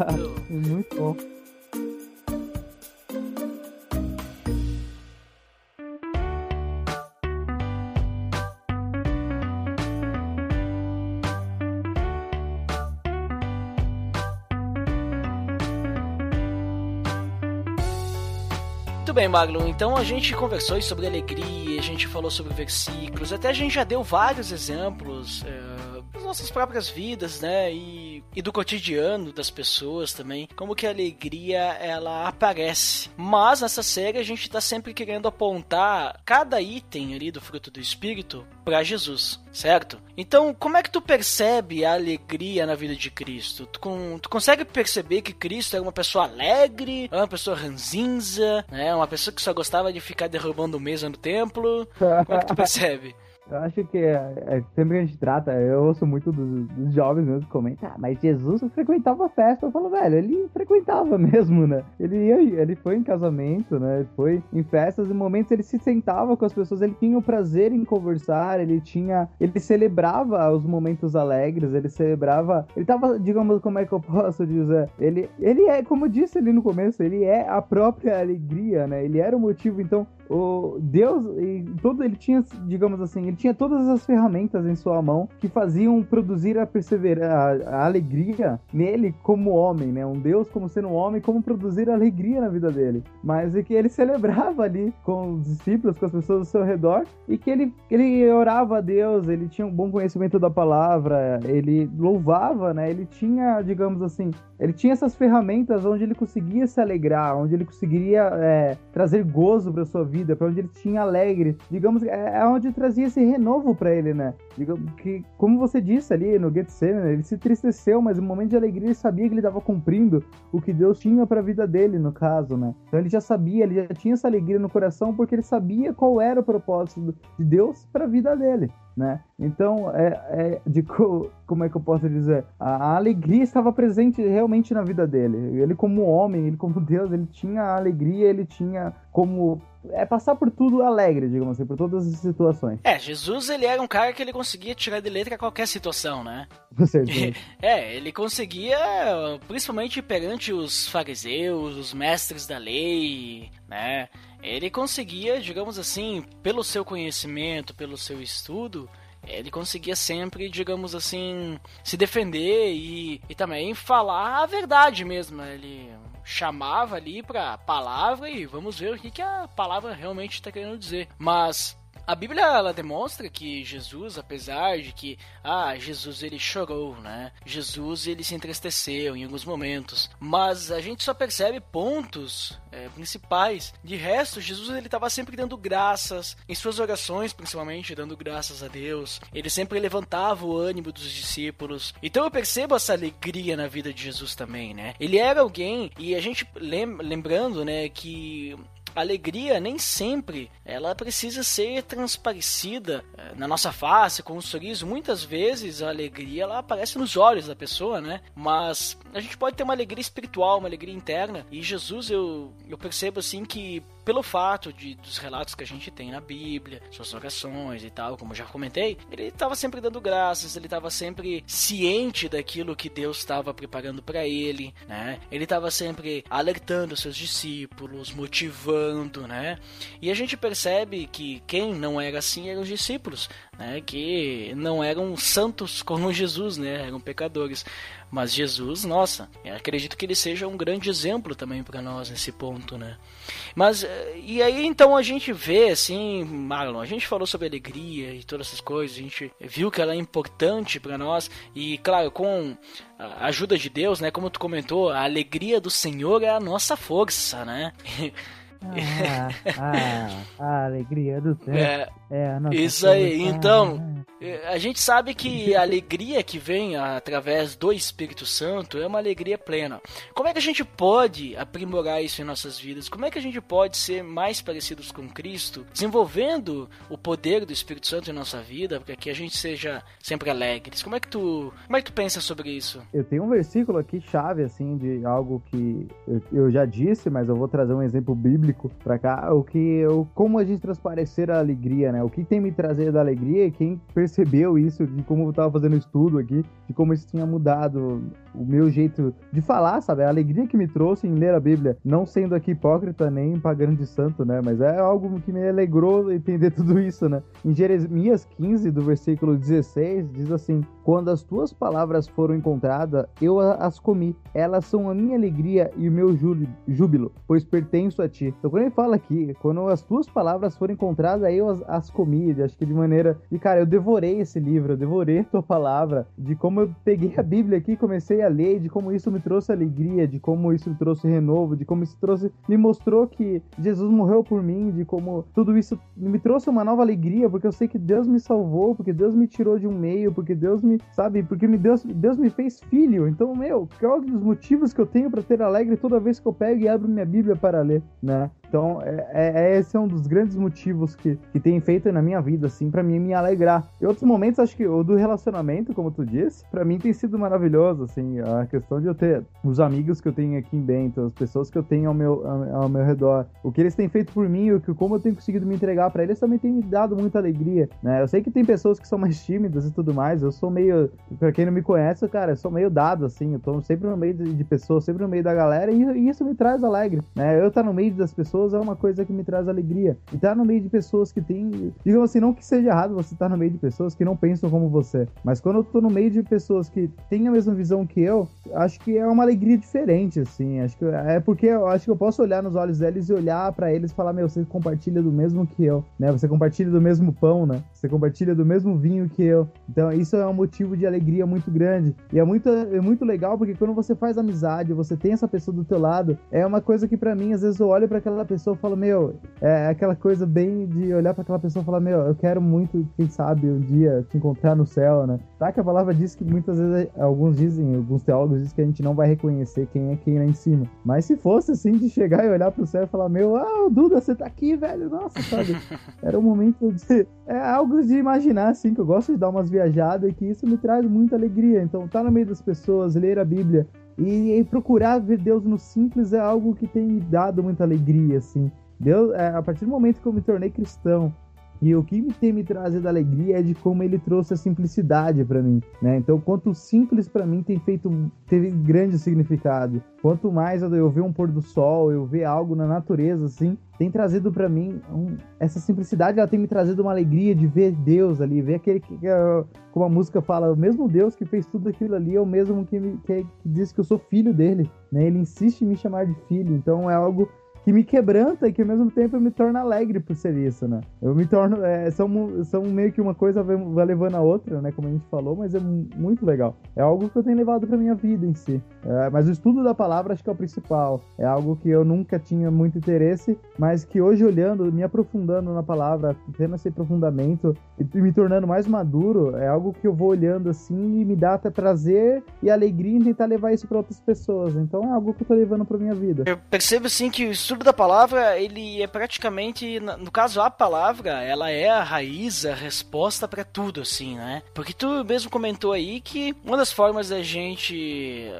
Muito bom. Muito bem, Magno. Então a gente conversou sobre alegria, a gente falou sobre versículos, até a gente já deu vários exemplos das nossas próprias vidas, né? E, e do cotidiano das pessoas também, como que a alegria ela aparece. Mas nessa série a gente tá sempre querendo apontar cada item ali do fruto do espírito para Jesus, certo? Então, como é que tu percebe a alegria na vida de Cristo? Tu, con- tu consegue perceber que Cristo era uma pessoa alegre, é uma pessoa ranzinza, né? Uma pessoa que só gostava de ficar derrubando mesa no templo? Como é que tu percebe? Eu acho que é, é, sempre que a gente trata, eu ouço muito dos, dos jovens mesmo que comentam, ah, mas Jesus frequentava festa. Eu falo, velho, ele frequentava mesmo, né? Ele ia, ele foi em casamento, né? Ele foi em festas e momentos ele se sentava com as pessoas, ele tinha o prazer em conversar, ele tinha. Ele celebrava os momentos alegres, ele celebrava. Ele tava, digamos, como é que eu posso dizer? Ele, ele é, como eu disse ali no começo, ele é a própria alegria, né? Ele era o motivo, então o Deus todo ele tinha, digamos assim, ele tinha todas as ferramentas em sua mão que faziam produzir a perseverança, a alegria nele como homem, né? Um Deus como sendo um homem, como produzir alegria na vida dele. Mas é que ele celebrava ali com os discípulos, com as pessoas ao seu redor e que ele ele orava a Deus, ele tinha um bom conhecimento da palavra, ele louvava, né? Ele tinha, digamos assim, ele tinha essas ferramentas onde ele conseguia se alegrar, onde ele conseguiria é, trazer gozo para sua vida, para onde ele tinha alegre. Digamos, é, é onde trazia esse renovo para ele, né? Digamos que, como você disse ali no Getsemane, ele se entristeceu, mas no momento de alegria ele sabia que ele estava cumprindo o que Deus tinha para a vida dele, no caso, né? Então ele já sabia, ele já tinha essa alegria no coração porque ele sabia qual era o propósito de Deus para a vida dele. Né? Então, é, é de co- como é que eu posso dizer? A, a alegria estava presente realmente na vida dele. Ele, como homem, ele, como Deus, ele tinha a alegria, ele tinha como. É passar por tudo alegre, digamos assim, por todas as situações. É, Jesus ele era um cara que ele conseguia tirar de letra qualquer situação, né? Com certeza. É, ele conseguia, principalmente perante os fariseus, os mestres da lei, né? Ele conseguia, digamos assim, pelo seu conhecimento, pelo seu estudo, ele conseguia sempre, digamos assim, se defender e, e também falar a verdade mesmo. Ele chamava ali pra palavra e vamos ver o que, que a palavra realmente está querendo dizer. Mas a Bíblia ela demonstra que Jesus, apesar de que ah, Jesus ele chorou, né? Jesus ele se entristeceu em alguns momentos, mas a gente só percebe pontos é, principais. De resto, Jesus ele estava sempre dando graças em suas orações, principalmente dando graças a Deus. Ele sempre levantava o ânimo dos discípulos. Então eu percebo essa alegria na vida de Jesus também, né? Ele era alguém e a gente lem lembrando, né, que alegria nem sempre ela precisa ser transparecida eh, na nossa face com um sorriso. Muitas vezes a alegria ela aparece nos olhos da pessoa, né? Mas a gente pode ter uma alegria espiritual, uma alegria interna. E Jesus eu, eu percebo assim que pelo fato de dos relatos que a gente tem na Bíblia, suas orações e tal, como já comentei, ele estava sempre dando graças, ele estava sempre ciente daquilo que Deus estava preparando para ele, né? Ele estava sempre alertando seus discípulos, motivando, né? E a gente percebe que quem não era assim eram os discípulos, né? Que não eram santos como Jesus, né? Eram pecadores. Mas Jesus, nossa, eu acredito que ele seja um grande exemplo também para nós nesse ponto, né? Mas, eh, e aí então a gente vê, assim, Marlon, a gente falou sobre alegria e todas essas coisas, a gente viu que ela é importante para nós, e claro, com a ajuda de Deus, né, como tu comentou, a alegria do Senhor é a nossa força, né? Ah, ah, a alegria do céu. É, É, a nossa isso aí, força. então, É, A gente sabe que a alegria que vem através do Espírito Santo é uma alegria plena. Como é que a gente pode aprimorar isso em nossas vidas? Como é que a gente pode ser mais parecidos com Cristo, desenvolvendo o poder do Espírito Santo em nossa vida, para que a gente seja sempre alegres? Como é que tu, como é que tu pensa sobre isso? Eu tenho um versículo aqui chave, assim, de algo que eu, eu já disse, mas eu vou trazer um exemplo bíblico pra cá. O que eu, como a gente transparecer a alegria, né? O que tem me trazido da alegria e quem percebeu isso, de como eu tava fazendo estudo aqui, de como isso tinha mudado o meu jeito de falar, sabe? A alegria que me trouxe em ler a Bíblia, não sendo aqui hipócrita nem pagando de santo, né? Mas é algo que me alegrou entender tudo isso, né? Em Jeremias 15, do versículo 16, diz assim: Quando as tuas palavras foram encontradas, eu as comi. Elas são a minha alegria e o meu jú- júbilo, pois pertenço a ti. Então, quando ele fala aqui, quando as tuas palavras foram encontradas, eu as, as comi. Acho que de maneira. E, cara, eu devorei esse livro, eu devorei a tua palavra, de como eu peguei a Bíblia aqui e comecei a ler, de como isso me trouxe alegria, de como isso me trouxe renovo, de como isso trouxe. Me mostrou que Jesus morreu por mim, de como tudo isso me trouxe uma nova alegria, porque eu sei que Deus me salvou, porque Deus me tirou de um meio, porque Deus me, sabe, porque me Deus, Deus me fez filho. Então, meu, qual é um dos motivos que eu tenho para ter alegre toda vez que eu pego e abro minha Bíblia para ler, né? Então, é, é- esse é um dos grandes motivos que, que tem feito na minha vida, assim, pra mim me alegrar. Em outros momentos, acho que o do relacionamento, como tu disse, pra mim tem sido maravilhoso, assim, a questão de eu ter os amigos que eu tenho aqui em Bento, as pessoas que eu tenho ao meu, ao, meu redor, o que eles têm feito por mim, o que como eu tenho conseguido me entregar pra eles também tem me dado muita alegria, né? Eu sei que tem pessoas que são mais tímidas e tudo mais, eu sou meio, pra quem não me conhece, cara, eu sou meio dado, assim, eu tô sempre no meio de, de pessoas, sempre no meio da galera e, e isso me traz alegre, né? Eu estar no meio das pessoas é uma coisa que me traz alegria. E estar no meio de pessoas que têm, digamos assim, não que seja errado você estar no meio de pessoas que não pensam como você, mas quando eu tô no meio de pessoas que têm a mesma visão que eu, acho que é uma alegria diferente, assim. Acho que é porque eu acho que eu posso olhar nos olhos deles e olhar pra eles e falar: Meu, você compartilha do mesmo que eu, né? Você compartilha do mesmo pão, né? Você compartilha do mesmo vinho que eu. Então, isso é um motivo de alegria muito grande. E é muito, é muito legal porque quando você faz amizade, você tem essa pessoa do teu lado, é uma coisa que pra mim, às vezes eu olho pra aquela pessoa falo: Meu, é aquela coisa bem de olhar pra aquela pessoa e falar: Meu, eu quero muito, quem sabe, um dia te encontrar no céu, né? Tá que a palavra diz que muitas vezes, alguns dizem, alguns teólogos dizem que a gente não vai reconhecer quem é quem lá em cima. Mas se fosse assim, de chegar e olhar pro céu e falar: Meu, ah, Duda, você tá aqui, velho, nossa, sabe? Era um momento de. É algo de imaginar, assim, que eu gosto de dar umas viajadas e que isso me traz muita alegria. Então, tá no meio das pessoas, ler a Bíblia e, e procurar ver Deus no simples é algo que tem me dado muita alegria, assim. Deus, é, a partir do momento que eu me tornei cristão, e o que me tem me trazido alegria é de como ele trouxe a simplicidade pra mim, né? Então, quanto simples pra mim tem feito teve grande significado. Quanto mais eu, ver um pôr do sol, eu ver algo na natureza assim, tem trazido pra mim um- essa simplicidade, ela tem me trazido uma alegria de ver Deus ali, ver aquele que, é, como a música fala, o mesmo Deus que fez tudo aquilo ali é o mesmo que, me, que, que diz que eu sou filho dele, né? Ele insiste em me chamar de filho, então é algo que me quebranta e que ao mesmo tempo me torno alegre por ser isso, né? Eu me torno. é, são, são meio que uma coisa vai, levando a outra, né? Como a gente falou, mas é mu- muito legal. É algo que eu tenho levado pra minha vida em si. É, mas o estudo da palavra acho que é o principal. É algo que eu nunca tinha muito interesse, mas que hoje olhando, me aprofundando na palavra, tendo esse aprofundamento e me tornando mais maduro, é algo que eu vou olhando assim e me dá até prazer e alegria em tentar levar isso pra outras pessoas. Então é algo que eu tô levando pra minha vida. Eu percebo assim que o estudo da palavra, ele é praticamente, no caso a palavra, ela é a raiz, a resposta pra tudo assim, né? Porque tu mesmo comentou aí que uma das formas da gente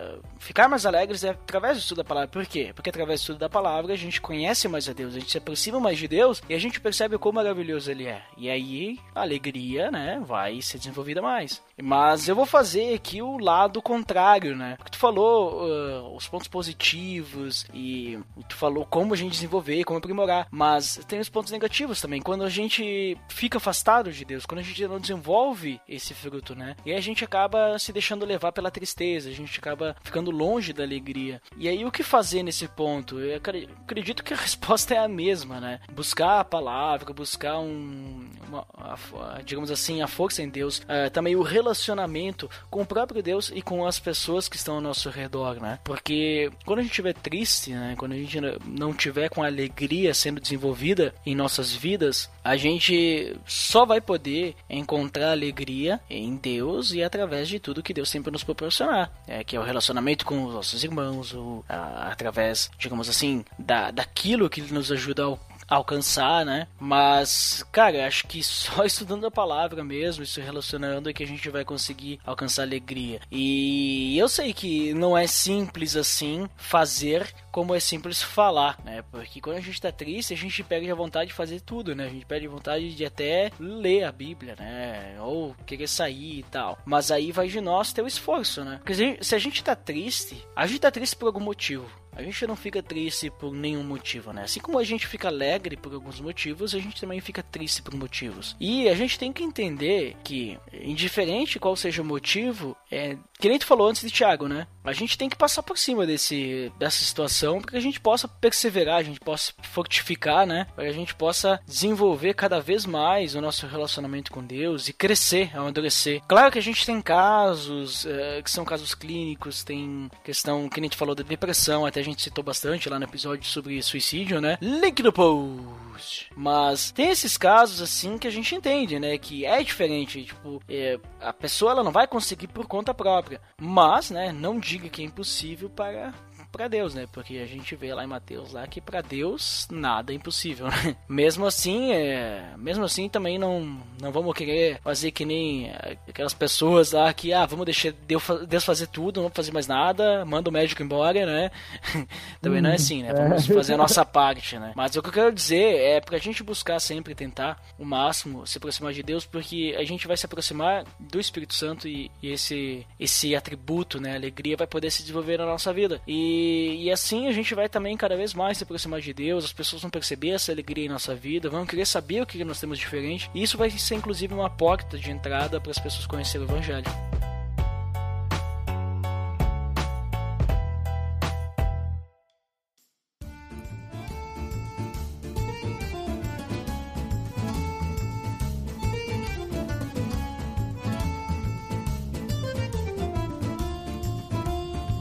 ficar mais alegres é através do estudo da palavra. Por quê? Porque através do estudo da palavra a gente conhece mais a Deus, a gente se aproxima mais de Deus e a gente percebe quão maravilhoso ele é. E aí a alegria, né, vai ser desenvolvida mais. Mas eu vou fazer aqui o lado contrário, né? Porque tu falou ah, os pontos positivos e tu falou como a gente desenvolver, como aprimorar, mas tem os pontos negativos também. Quando a gente fica afastado de Deus, quando a gente não desenvolve esse fruto, né? E a gente acaba se deixando levar pela tristeza, a gente acaba ficando longe da alegria. E aí o que fazer nesse ponto? Eu acre- acredito que a resposta é a mesma, né? Buscar a palavra, buscar um, uma- a- digamos assim, a força em Deus, ah, também o relacionamento com o próprio Deus e com as pessoas que estão ao nosso redor, né? Porque quando a gente estiver triste, né? Quando a gente não tiver com a alegria sendo desenvolvida em nossas vidas, a gente só vai poder encontrar alegria em Deus e através de tudo que Deus sempre nos proporcionar, é, que é o relacionamento com os nossos irmãos, ou, a, através, digamos assim, da, daquilo que nos ajuda a alcançar, né? Mas, cara, acho que só estudando a palavra mesmo, se relacionando, é que a gente vai conseguir alcançar alegria. E eu sei que não é simples assim fazer como é simples falar, né? Porque quando a gente tá triste, a gente perde a vontade de fazer tudo, né? A gente perde a vontade de até ler a Bíblia, né? Ou querer sair e tal. Mas aí vai de nós ter o esforço, né? Porque se a gente tá triste, a gente tá triste por algum motivo. A gente não fica triste por nenhum motivo, né? Assim como a gente fica alegre por alguns motivos, a gente também fica triste por motivos. E a gente tem que entender que, indiferente qual seja o motivo, é, que nem tu falou antes de Thiago, né? A gente tem que passar por cima desse, dessa situação para que a gente possa perseverar, a gente possa fortificar, né? Para que a gente possa desenvolver cada vez mais o nosso relacionamento com Deus e crescer, amadurecer. Claro que a gente tem casos é, que são casos clínicos, tem questão que nem tu falou da depressão, até a gente citou bastante lá no episódio sobre suicídio, né? Link no post. Mas tem esses casos assim que a gente entende, né? Que é diferente, tipo, é, a pessoa ela não vai conseguir por conta própria, mas, né? Não diga que é impossível para para Deus, né? Porque a gente vê lá em Mateus lá que para Deus nada é impossível, né? Mesmo assim, é, mesmo assim também não não vamos querer fazer que nem aquelas pessoas lá que ah, vamos deixar Deus fazer tudo, não vamos fazer mais nada, manda o médico embora, né? também não é assim, né? Vamos é. fazer a nossa parte, né? Mas o que eu quero dizer é pra gente buscar sempre tentar o máximo se aproximar de Deus, porque a gente vai se aproximar do Espírito Santo e, e esse esse atributo, né, alegria vai poder se desenvolver na nossa vida. E e, assim a gente vai também cada vez mais se aproximar de Deus, as pessoas vão perceber essa alegria em nossa vida, vão querer saber o que nós temos diferente, e isso vai ser inclusive uma porta de entrada para as pessoas conhecerem o Evangelho.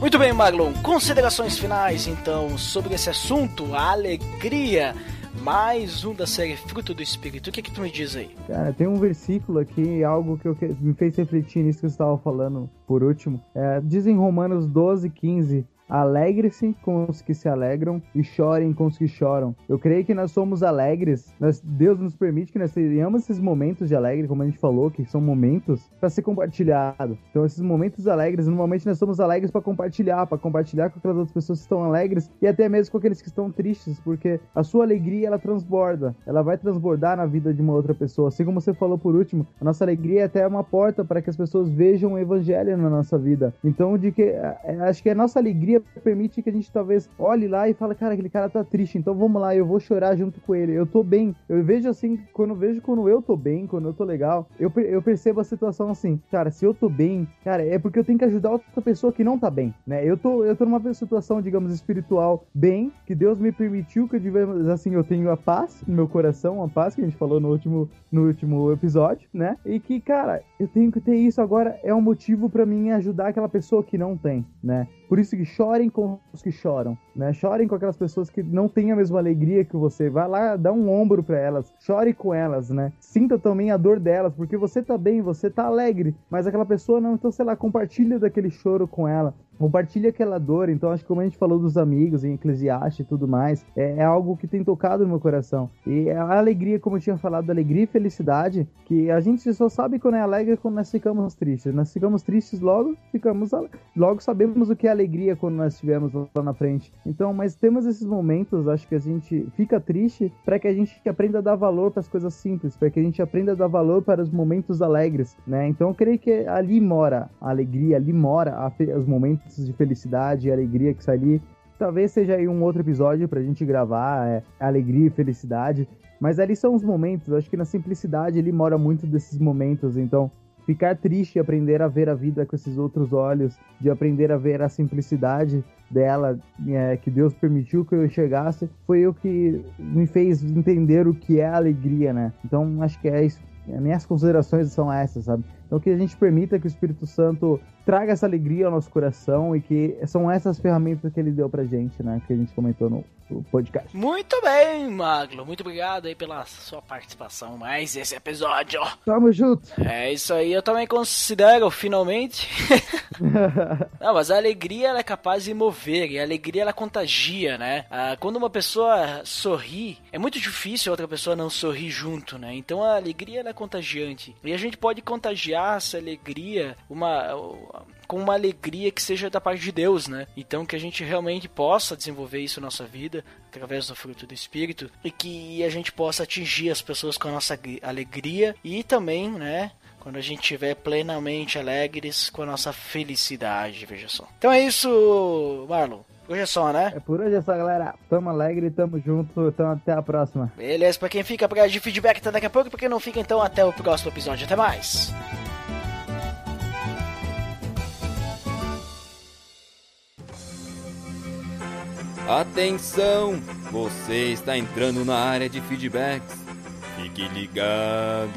Muito bem, Marlon. Considerações finais, então, sobre esse assunto, a alegria. Mais um da série Fruto do Espírito. O que, que tu me diz aí? Cara, tem um versículo aqui, algo que, eu, que me fez refletir nisso que você estava falando por último. É, diz em Romanos 12, 15: Alegre-se com os que se alegram e chorem com os que choram. Eu creio que nós somos alegres. Nós, Deus nos permite que nós tenhamos esses momentos de alegre, como a gente falou, que são momentos para ser compartilhado. Então, esses momentos alegres, normalmente nós somos alegres para compartilhar, para compartilhar com aquelas outras pessoas que estão alegres e até mesmo com aqueles que estão tristes, porque a sua alegria ela transborda, ela vai transbordar na vida de uma outra pessoa. Assim como você falou por último, a nossa alegria é até uma porta para que as pessoas vejam o evangelho na nossa vida. Então, de que é, acho que a nossa alegria permite que a gente talvez olhe lá e fale, cara, aquele cara tá triste, então vamos lá, eu vou chorar junto com ele. Eu tô bem. Eu vejo assim, quando eu vejo quando eu tô bem, quando eu tô legal, eu, eu percebo a situação assim, cara, se eu tô bem, cara, é porque eu tenho que ajudar outra pessoa que não tá bem, né? Eu tô, eu tô numa situação, digamos, espiritual bem, que Deus me permitiu que eu digamos assim, eu tenho a paz no meu coração, a paz que a gente falou no último, no último episódio, né? E que, cara, eu tenho que ter isso agora é um motivo para mim ajudar aquela pessoa que não tem, né? Por isso que chorem com os que choram, né? Chorem com aquelas pessoas que não têm a mesma alegria que você. Vai lá, dá um ombro para elas, chore com elas, né? Sinta também a dor delas, porque você tá bem, você tá alegre, mas aquela pessoa não, então sei lá, compartilha daquele choro com ela compartilha aquela dor. Então, acho que como a gente falou dos amigos em Eclesiastes e tudo mais, é, é, algo que tem tocado no meu coração. E a alegria, como eu tinha falado, alegria e felicidade, que a gente só sabe quando é alegre quando nós ficamos tristes. Nós ficamos tristes logo, ficamos logo sabemos o que é alegria quando nós estivermos lá na frente. Então, mas temos esses momentos, acho que a gente fica triste para que a gente aprenda a dar valor para as coisas simples, para que a gente aprenda a dar valor para os momentos alegres, né? Então, eu creio que ali mora a alegria, ali mora os momentos de felicidade e alegria que sai ali. Talvez seja aí um outro episódio pra gente gravar, é, alegria e felicidade. Mas ali são os momentos, acho que na simplicidade ele mora muito desses momentos, então ficar triste aprender a ver a vida com esses outros olhos, de aprender a ver a simplicidade dela, é, que Deus permitiu que eu chegasse, foi o que me fez entender o que é alegria, né? Então acho que é isso. Minhas considerações são essas, sabe? Então que a gente permita que o Espírito Santo traga essa alegria ao nosso coração e que são essas ferramentas que ele deu pra gente, né? Que a gente comentou no, no podcast. Muito bem, Maglo. Muito obrigado aí pela sua participação mais esse episódio. Tamo junto! É isso aí, eu também considero, finalmente. Não, mas a alegria ela é capaz de mover, e a alegria ela contagia, né? Ah, quando uma pessoa sorri, é muito difícil outra pessoa não sorrir junto, né? Então a alegria ela é contagiante. E a gente pode contagiar essa alegria uma, com uma alegria que seja da parte de Deus, né? Então que a gente realmente possa desenvolver isso na nossa vida através do fruto do Espírito e que a gente possa atingir as pessoas com a nossa alegria e também, né? Quando a gente estiver plenamente alegres com a nossa felicidade, veja só. Então é isso, Marlon. Hoje é só, né? É por hoje é só, galera. Tamo alegre, tamo junto. Então até a próxima. Beleza, pra quem fica pra de feedback até daqui a pouco, pra quem não fica, então até o próximo episódio. Até mais. Atenção! Você está entrando na área de feedbacks. Fique ligado.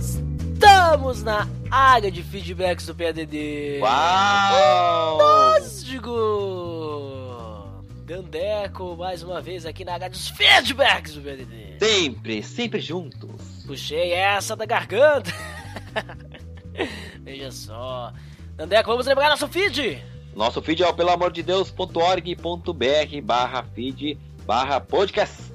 Estamos na área de feedbacks do PADD. Uau! Fantástico! Dandeco, mais uma vez aqui na área dos feedbacks do PADD. Sempre, sempre juntos. Puxei essa da garganta. Veja só. Dandeco, vamos lembrar nosso feed? Nosso feed é o pelamordedeus.org.br barra feed barra podcast.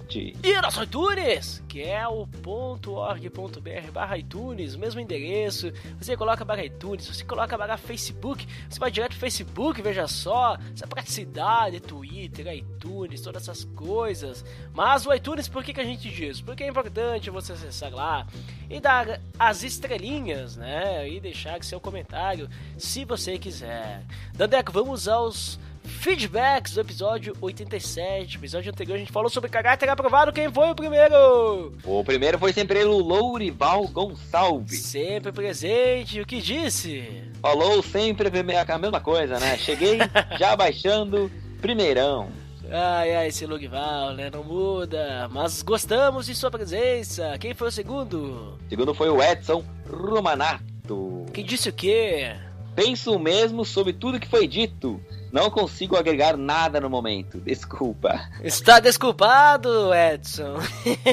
E nosso iTunes, que é o .org.br barra iTunes, mesmo endereço. Você coloca barra iTunes, você coloca barra Facebook, você vai direto pro Facebook, veja só, essa praticidade, Twitter, iTunes, todas essas coisas. Mas o iTunes, por que, que a gente diz? Porque é importante você acessar lá e dar as estrelinhas, né? E deixar seu comentário, se você quiser. Dandeco, vamos aos feedbacks do episódio 87. Episódio anterior a gente falou sobre caráter aprovado. Quem foi o primeiro? O primeiro foi sempre ele, o Lourival Gonçalves. Sempre presente. O que disse? Falou sempre a mesma coisa, né? Cheguei já baixando primeirão. Ai, ai, esse Lourival, né? Não muda. Mas gostamos de sua presença. Quem foi o segundo? O segundo foi o Edson Romanato. Que disse o quê? Penso mesmo sobre tudo que foi dito. Não consigo agregar nada no momento. Desculpa. Está desculpado, Edson.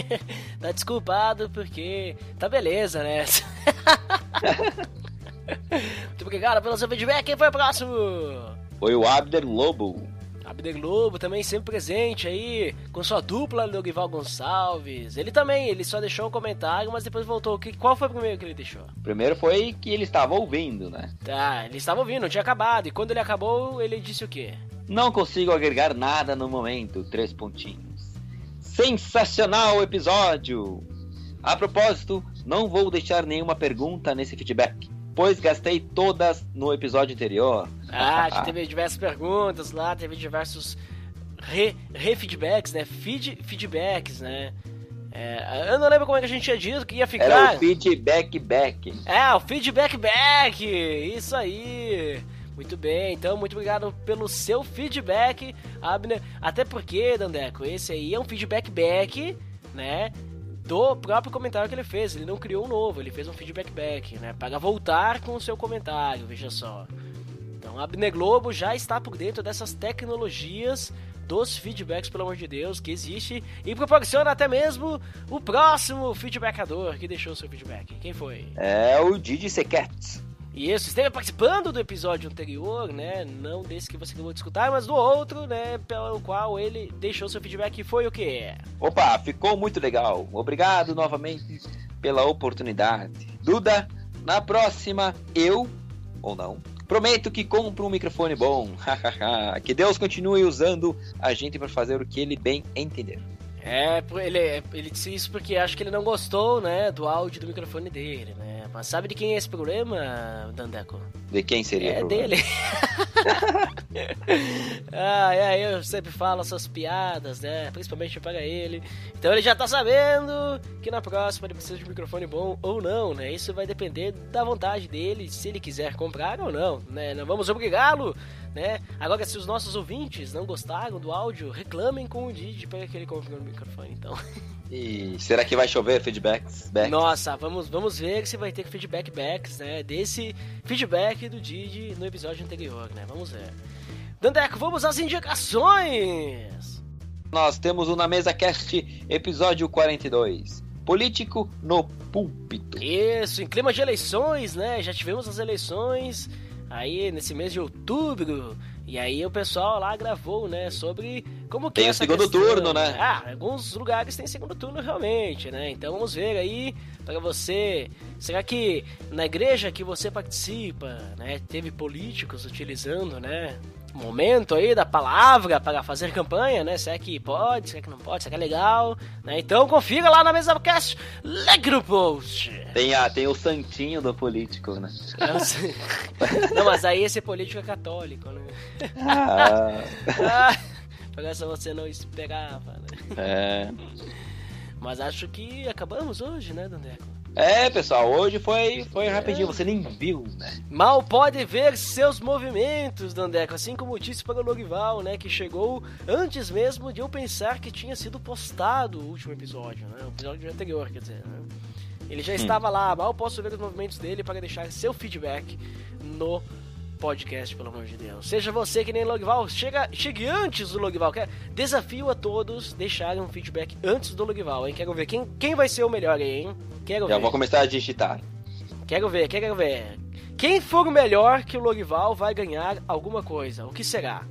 tá desculpado porque tá beleza, né? Muito obrigado pelo seu feedback. Quem foi o próximo? Foi o Abder Lobo. Abder Lobo também sempre presente aí com sua dupla Logival Gonçalves. Ele também, ele só deixou um comentário, mas depois voltou. Qual foi o primeiro que ele deixou? Primeiro foi que ele estava ouvindo, né? Tá, ele estava ouvindo, tinha acabado. E quando ele acabou, ele disse o quê? Não consigo agregar nada no momento. Três pontinhos. Sensacional episódio! A propósito, não vou deixar nenhuma pergunta nesse feedback pois gastei todas no episódio anterior. Ah, já teve diversas perguntas lá, teve diversos re-feedbacks, re né? Feed, feedbacks, né? É, eu não lembro como é que a gente tinha dito que ia ficar. Era o feedback back. É, o feedback back! Isso aí! Muito bem, então muito obrigado pelo seu feedback, Abner. Até porque, Dandeco, esse aí é um feedback back, né? Do próprio comentário que ele fez. Ele não criou um novo, ele fez um feedback back, né? Para voltar com o seu comentário, veja só. Então, a Abner Globo já está por dentro dessas tecnologias dos feedbacks, pelo amor de Deus, que existe e proporciona até mesmo o próximo feedbackador que deixou seu feedback. Quem foi? É o Didi Sequet. Isso, esteve participando do episódio anterior, né? Não desse que você acabou de escutar, mas do outro, né? Pelo qual ele deixou seu feedback. Foi o que? Opa, ficou muito legal. Obrigado novamente pela oportunidade. Duda, na próxima, eu, ou não, prometo que compro um microfone bom. que Deus continue usando a gente para fazer o que ele bem entender. É, ele, ele disse isso porque acho que ele não gostou, né, do áudio do microfone dele, né? Mas sabe de quem é esse programa, Dandeco? De quem seria? É problema? dele. ah, é, eu sempre falo essas piadas, né? Principalmente para ele. Então ele já tá sabendo que na próxima ele precisa de um microfone bom ou não, né? Isso vai depender da vontade dele, se ele quiser comprar ou não, né? Não vamos obrigá-lo, né? Agora, se os nossos ouvintes não gostaram do áudio, reclamem com o Didi para que ele compre um microfone, então. E será que vai chover feedbacks? Backs? Nossa, vamos, vamos ver se vai ter feedback backs, né? Desse feedback do Didi no episódio anterior, né? Vamos ver. Dandeco, vamos às indicações! Nós temos o Na Mesa Cast, episódio 42. Político no púlpito. Isso, em clima de eleições, né? Já tivemos as eleições aí nesse mês de outubro. E aí o pessoal lá gravou, né, sobre como que Tem é o essa segundo questão, turno, né? Ah, alguns lugares tem segundo turno realmente, né? Então vamos ver aí para você. Será que na igreja que você participa, né, teve políticos utilizando, né, momento aí da palavra para fazer campanha, né? Será que pode? Será que não pode? Será que é legal? Né? Então confira lá na mesa cast, like no post. Tem, a, tem o santinho do político, né? Não, mas aí esse político é católico, né? Ah, Ah, Por essa você não esperava, né? é. Mas acho que acabamos hoje, né, Dandeco? É, pessoal, hoje foi, foi rapidinho, você nem viu, né? Mal pode ver seus movimentos, Dandeco, assim como eu disse para o Lorival, né, que chegou antes mesmo de eu pensar que tinha sido postado o último episódio, né, o episódio anterior, quer dizer, né? Ele já estava lá, mal posso ver os movimentos dele para deixar seu feedback no podcast, pelo amor de Deus. Seja você que nem Logval, chega, chegue antes do Logval. Quer- Desafio a todos deixarem um feedback antes do Logval, hein? Quero ver quem, quem vai ser o melhor aí, hein? Quero Já ver. vou começar a digitar. Quero ver, quero ver. Quem for o melhor que o Lorival vai ganhar alguma coisa. O que será?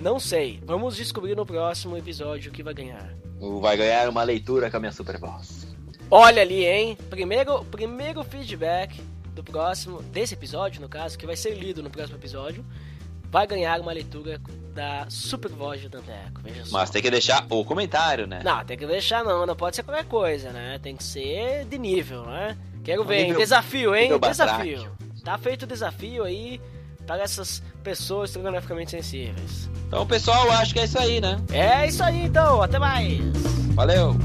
Não sei. Vamos descobrir no próximo episódio o que vai ganhar. Vai ganhar uma leitura com a minha super voz. Olha ali, hein? Primeiro, primeiro feedback do próximo, desse episódio, no caso, que vai ser lido no próximo episódio, vai ganhar uma leitura da super voz de Dandeco. Veja só. Mas tem que deixar o comentário, né? Não, tem que deixar não, não pode ser qualquer coisa, né? Tem que ser de nível, né? Quero ver, hein? nível- desafio, hein? Desafio. Tá feito o desafio aí para essas pessoas estrogonoficamente sensíveis. Então, pessoal, acho que é isso aí, né? É isso aí então, até mais! Valeu!